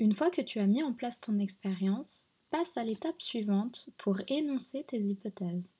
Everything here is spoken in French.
Une fois que tu as mis en place ton expérience, passe à l'étape suivante pour énoncer tes hypothèses.